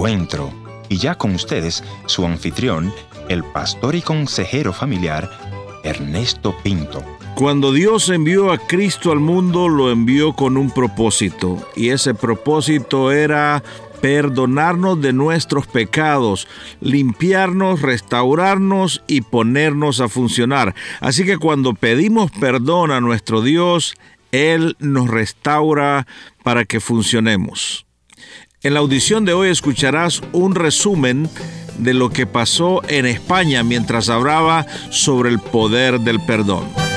encuentro. Y ya con ustedes, su anfitrión, el pastor y consejero familiar, Ernesto Pinto. Cuando Dios envió a Cristo al mundo, lo envió con un propósito, y ese propósito era perdonarnos de nuestros pecados, limpiarnos, restaurarnos y ponernos a funcionar. Así que cuando pedimos perdón a nuestro Dios, Él nos restaura para que funcionemos. En la audición de hoy escucharás un resumen de lo que pasó en España mientras hablaba sobre el poder del perdón.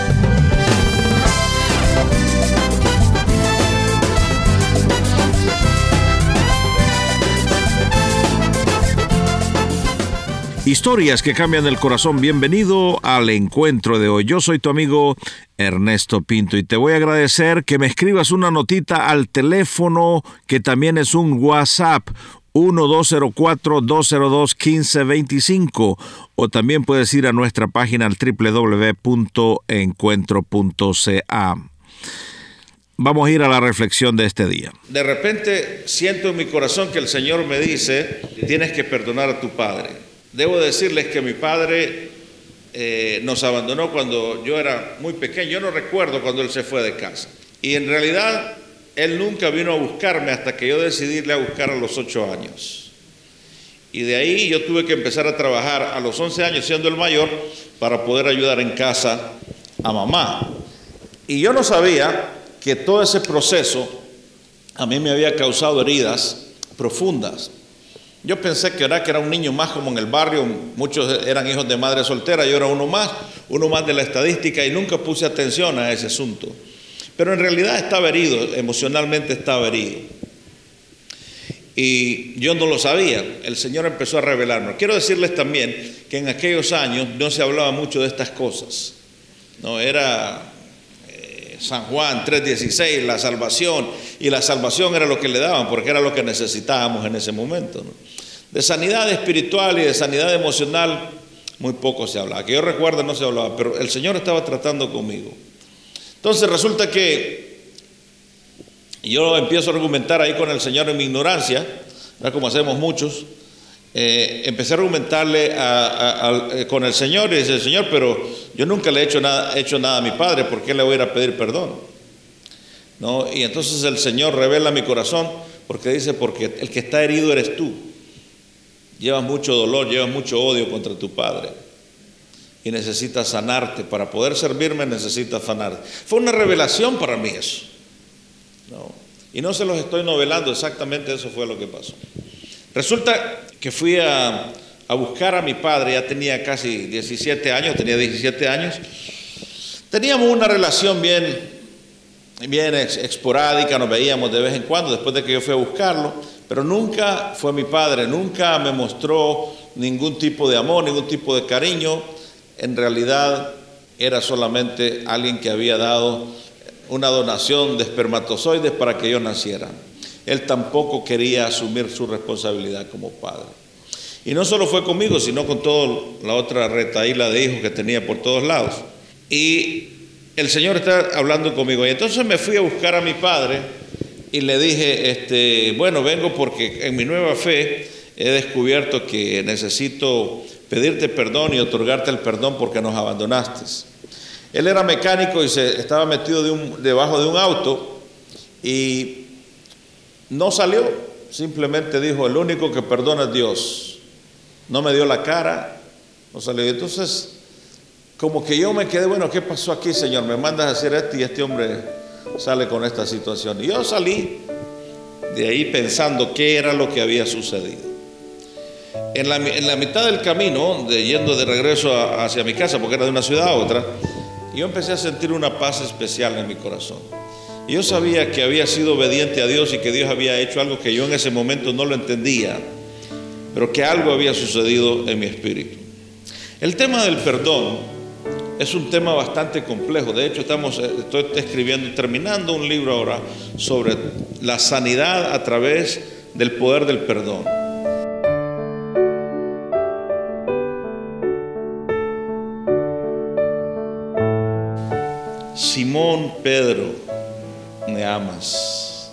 Historias que cambian el corazón. Bienvenido al encuentro de hoy. Yo soy tu amigo Ernesto Pinto y te voy a agradecer que me escribas una notita al teléfono que también es un WhatsApp 1204-202-1525 o también puedes ir a nuestra página al www.encuentro.ca. Vamos a ir a la reflexión de este día. De repente siento en mi corazón que el Señor me dice, tienes que perdonar a tu padre. Debo decirles que mi padre eh, nos abandonó cuando yo era muy pequeño. Yo no recuerdo cuando él se fue de casa. Y en realidad él nunca vino a buscarme hasta que yo decidí irle a buscar a los ocho años. Y de ahí yo tuve que empezar a trabajar a los once años siendo el mayor para poder ayudar en casa a mamá. Y yo no sabía que todo ese proceso a mí me había causado heridas profundas. Yo pensé que era, que era un niño más como en el barrio, muchos eran hijos de madre soltera, yo era uno más, uno más de la estadística y nunca puse atención a ese asunto. Pero en realidad estaba herido, emocionalmente estaba herido. Y yo no lo sabía, el Señor empezó a revelarnos. Quiero decirles también que en aquellos años no se hablaba mucho de estas cosas. No era San Juan 3:16, la salvación, y la salvación era lo que le daban, porque era lo que necesitábamos en ese momento. De sanidad espiritual y de sanidad emocional muy poco se hablaba. Que yo recuerdo no se hablaba, pero el Señor estaba tratando conmigo. Entonces resulta que yo empiezo a argumentar ahí con el Señor en mi ignorancia, como hacemos muchos. Eh, empecé a argumentarle eh, con el Señor y dice, Señor, pero yo nunca le he hecho nada, hecho nada a mi padre, ¿por qué le voy a ir a pedir perdón? ¿No? Y entonces el Señor revela mi corazón porque dice, porque el que está herido eres tú. Llevas mucho dolor, llevas mucho odio contra tu padre. Y necesitas sanarte. Para poder servirme necesitas sanarte. Fue una revelación para mí eso. Y no se los estoy novelando, exactamente eso fue lo que pasó. Resulta que fui a, buscar a mi padre, ya tenía casi 17 años, tenía 17 años. Teníamos una relación bien, bien esporádica, nos veíamos de vez en cuando, después de que yo fui a buscarlo. Pero nunca fue mi padre, nunca me mostró ningún tipo de amor, ningún tipo de cariño. En realidad era solamente alguien que había dado una donación de espermatozoides para que yo naciera. Él tampoco quería asumir su responsabilidad como padre. Y no solo fue conmigo, sino con toda la otra retaíla de hijos que tenía por todos lados. Y el Señor está hablando conmigo. Y entonces me fui a buscar a mi padre y le dije, este, bueno, vengo porque en mi nueva fe he descubierto que necesito pedirte perdón y otorgarte el perdón porque nos abandonaste. Él era mecánico y se estaba metido debajo de un auto y no salió, simplemente dijo, el único que perdona es Dios. No me dio la cara, no salió. Entonces, como que yo me quedé, bueno, ¿qué pasó aquí, Señor? Me mandas a hacer esto y este hombre sale con esta situación. Y yo salí de ahí pensando qué era lo que había sucedido. En la, mitad del camino, de, yendo de regreso hacia mi casa, porque era de una ciudad a otra, yo empecé a sentir una paz especial en mi corazón. Yo sabía que había sido obediente a Dios y que Dios había hecho algo que yo en ese momento no lo entendía, pero que algo había sucedido en mi espíritu. El tema del perdón es un tema bastante complejo. De hecho, estamos, eh, estoy escribiendo, terminando un libro ahora sobre la sanidad a través del poder del perdón. Simón Pedro, me amas.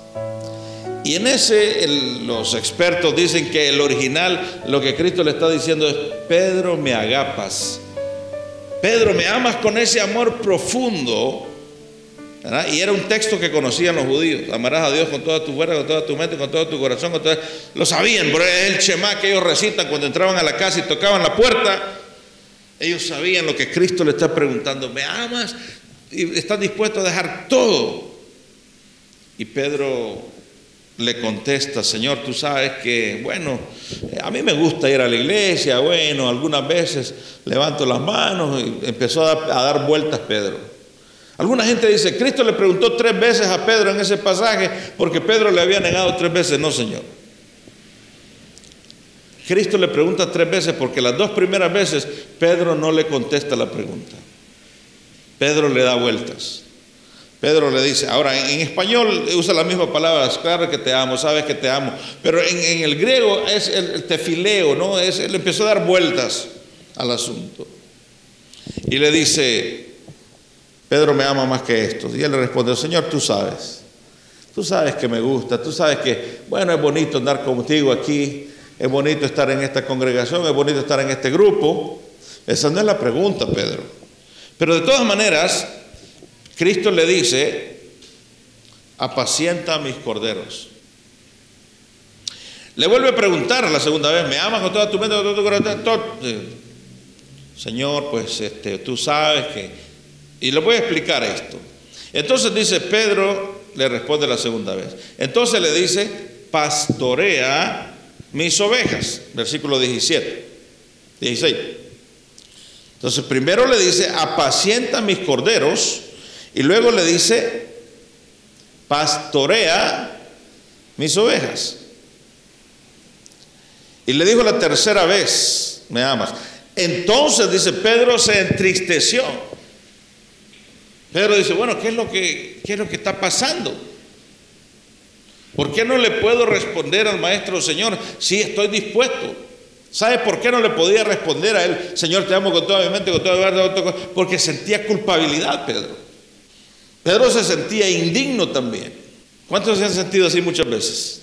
Y en ese los expertos dicen que el original, lo que Cristo le está diciendo es, Pedro, me agapas. Pedro, me amas con ese amor profundo. Y era un texto que conocían los judíos. Amarás a Dios con toda tu fuerza, con toda tu mente, con todo tu corazón. Con Lo sabían, pero es el Shema que ellos recitan cuando entraban a la casa y tocaban la puerta. Ellos sabían lo que Cristo le está preguntando. ¿Me amas? Y estás dispuesto a dejar todo. Y Pedro le contesta, Señor, tú sabes que, bueno, a mí me gusta ir a la iglesia, bueno, algunas veces levanto las manos y empezó a dar, vueltas Pedro. Alguna gente dice, Cristo le preguntó tres veces a Pedro en ese pasaje porque Pedro le había negado tres veces, no Señor. Cristo le pregunta tres veces porque las dos primeras veces Pedro no le contesta la pregunta. Pedro le da vueltas. Pedro le dice, ahora en, español usa la misma palabra, claro que te amo, sabes que te amo, pero en, el griego es el, tefileo, ¿no? Es, él empezó a dar vueltas al asunto. Y le dice, Pedro me ama más que esto. Y él le responde, Señor, tú sabes, tú sabes que me gusta, tú sabes que, bueno, es bonito andar contigo aquí, es bonito estar en esta congregación, es bonito estar en este grupo. Esa no es la pregunta, Pedro. Pero de todas maneras, Cristo le dice, apacienta mis corderos. Le vuelve a preguntar la segunda vez, ¿me amas con toda tu mente, con todo tu corazón? Señor, pues este, tú sabes que... Y le voy a explicar esto. Entonces dice, Pedro le responde la segunda vez. Entonces le dice, pastorea mis ovejas. Versículo 17. 16. Entonces primero le dice, apacienta mis corderos. Y luego le dice, pastorea mis ovejas. Y le dijo la tercera vez, me amas. Entonces, dice, Pedro se entristeció. Pedro dice, bueno, ¿qué es lo que, qué es lo que está pasando? ¿Por qué no le puedo responder al maestro Señor? Sí, estoy dispuesto. ¿Sabe por qué no le podía responder a él? Señor, te amo con toda mi mente, con toda mi verdad, porque sentía culpabilidad, Pedro. Pedro se sentía indigno también. ¿Cuántos se han sentido así muchas veces?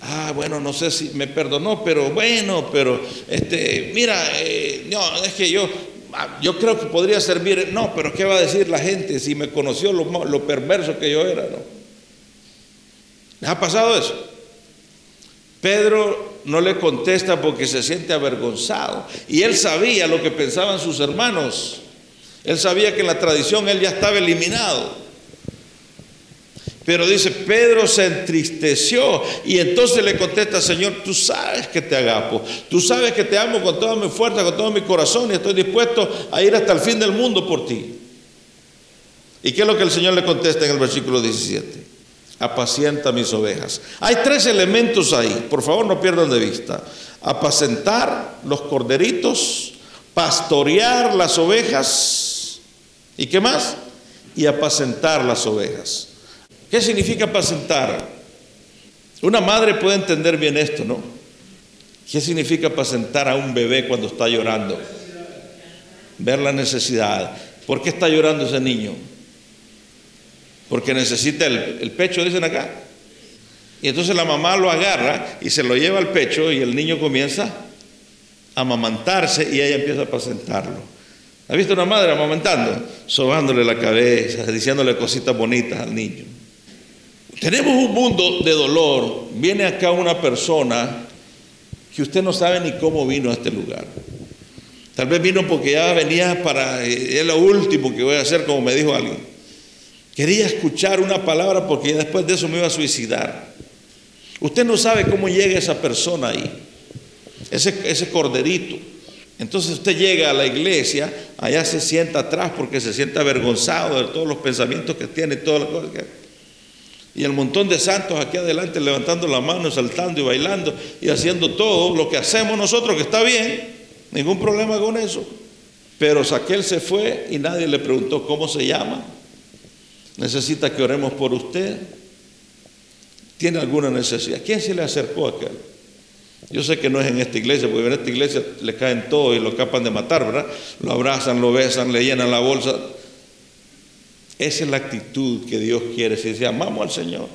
Ah, bueno, no sé si me perdonó, pero bueno, pero este, mira, eh, no, es que yo, ah, yo creo que podría servir. No, pero ¿qué va a decir la gente si me conoció lo, lo perverso que yo era? ¿no? ¿Les ha pasado eso? Pedro no le contesta porque se siente avergonzado. Y él sabía lo que pensaban sus hermanos. Él sabía que en la tradición él ya estaba eliminado. Pero dice, Pedro se entristeció y entonces le contesta, Señor, tú sabes que te agapo, tú sabes que te amo con toda mi fuerza, con todo mi corazón y estoy dispuesto a ir hasta el fin del mundo por ti. ¿Y qué es lo que el Señor le contesta en el versículo 17? Apacienta mis ovejas. Hay tres elementos ahí, por favor no pierdan de vista. Apacentar los corderitos, pastorear las ovejas ¿Y qué más? Y apacentar las ovejas. ¿Qué significa apacentar? Una madre puede entender bien esto, ¿no? ¿Qué significa apacentar a un bebé cuando está llorando? Ver la necesidad. ¿Por qué está llorando ese niño? Porque necesita el, el pecho, dicen acá. Y entonces la mamá lo agarra y se lo lleva al pecho y el niño comienza a amamantarse y ella empieza a apacentarlo. ¿Ha visto una madre amamantando? Sobándole la cabeza, diciéndole cositas bonitas al niño. Tenemos un mundo de dolor. Viene acá una persona que usted no sabe ni cómo vino a este lugar. Tal vez vino porque ya venía para, eh, es lo último que voy a hacer, como me dijo alguien. Quería escuchar una palabra porque después de eso me iba a suicidar. Usted no sabe cómo llega esa persona ahí, ese, ese corderito. Entonces usted llega a la iglesia, allá se sienta atrás porque se siente avergonzado de todos los pensamientos que tiene, todas las cosas que y el montón de santos aquí adelante levantando la mano, saltando y bailando y haciendo todo lo que hacemos nosotros, que está bien, ningún problema con eso. Pero Saquel se fue y nadie le preguntó cómo se llama. Necesita que oremos por usted. ¿Tiene alguna necesidad? ¿Quién se le acercó a aquel? Yo sé que no es en esta iglesia, porque en esta iglesia le caen todo y lo capan de matar, ¿verdad? Lo abrazan, lo besan, le llenan la bolsa. Esa es la actitud que Dios quiere. Si dice, amamos al Señor.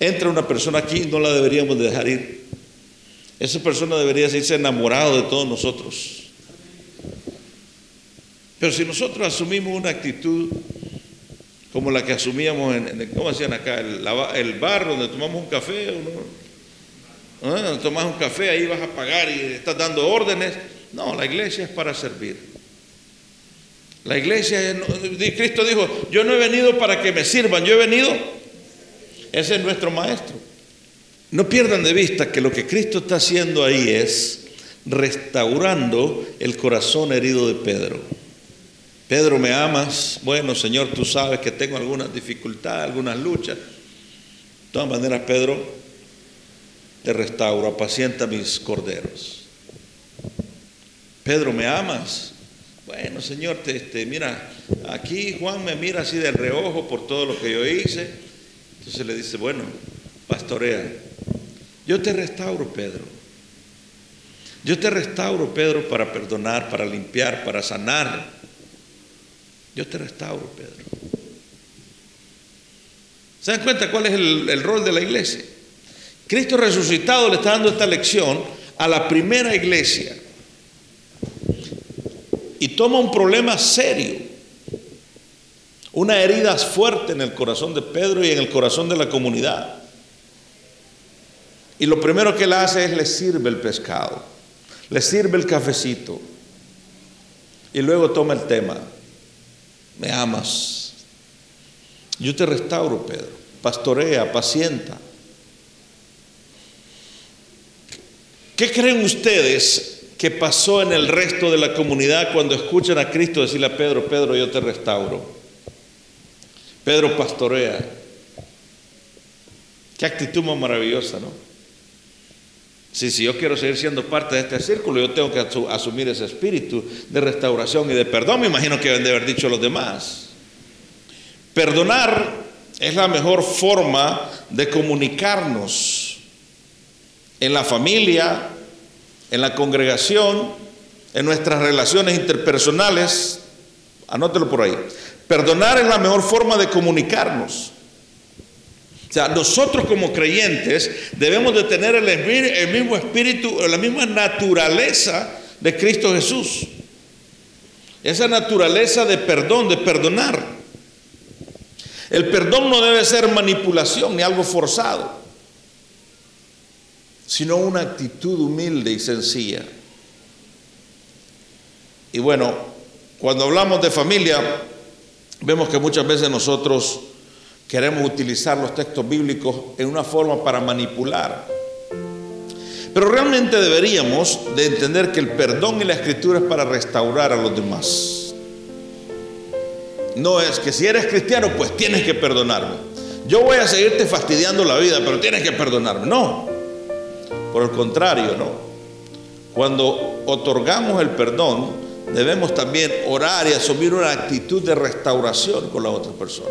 Entra una persona aquí, no la deberíamos dejar ir. Esa persona debería irse enamorado de todos nosotros. Pero si nosotros asumimos una actitud como la que asumíamos en, ¿cómo hacían acá? El, bar donde tomamos un café, ¿no? ¿Ah? Tomas un café, ahí vas a pagar y estás dando órdenes. No, la iglesia es para servir. La iglesia, Cristo dijo, yo no he venido para que me sirvan, yo he venido, ese es nuestro maestro. No pierdan de vista que lo que Cristo está haciendo ahí es restaurando el corazón herido de Pedro. Pedro, ¿me amas? Bueno, Señor, tú sabes que tengo algunas dificultades, algunas luchas. De todas maneras, Pedro, te restauro, apacienta mis corderos. Pedro, ¿me amas? Bueno, Señor, te, este, mira, aquí Juan me mira así de reojo por todo lo que yo hice. Entonces le dice, bueno, pastorea. Yo te restauro, Pedro. Yo te restauro, Pedro, para perdonar, para limpiar, para sanar. Yo te restauro, Pedro. ¿Se dan cuenta cuál es el, el rol de la iglesia? Cristo resucitado le está dando esta lección a la primera iglesia. Y toma un problema serio, una herida fuerte en el corazón de Pedro y en el corazón de la comunidad. Y lo primero que él hace es le sirve el pescado, le sirve el cafecito y luego toma el tema, me amas, yo te restauro, Pedro, pastorea, pacienta. ¿Qué creen ustedes que pasó en el resto de la comunidad cuando escuchan a Cristo decirle a Pedro, Pedro, yo te restauro. Pedro pastorea. Qué actitud más maravillosa, ¿no? Sí, si yo quiero seguir siendo parte de este círculo, yo tengo que asumir ese espíritu de restauración y de perdón. Me imagino que deben de haber dicho los demás. Perdonar es la mejor forma de comunicarnos en la familia, en la congregación, en nuestras relaciones interpersonales. Anótelo por ahí. Perdonar es la mejor forma de comunicarnos. O sea, nosotros como creyentes debemos de tener el, el mismo espíritu, la misma naturaleza de Cristo Jesús. Esa naturaleza de perdón, de perdonar. El perdón no debe ser manipulación ni algo forzado sino una actitud humilde y sencilla. Y bueno, cuando hablamos de familia, vemos que muchas veces nosotros queremos utilizar los textos bíblicos en una forma para manipular. Pero realmente deberíamos de entender que el perdón y la escritura es para restaurar a los demás. No es que si eres cristiano, pues tienes que perdonarme. Yo voy a seguirte fastidiando la vida, pero tienes que perdonarme. No. Por el contrario, ¿no? Cuando otorgamos el perdón, debemos también orar y asumir una actitud de restauración con la otra persona.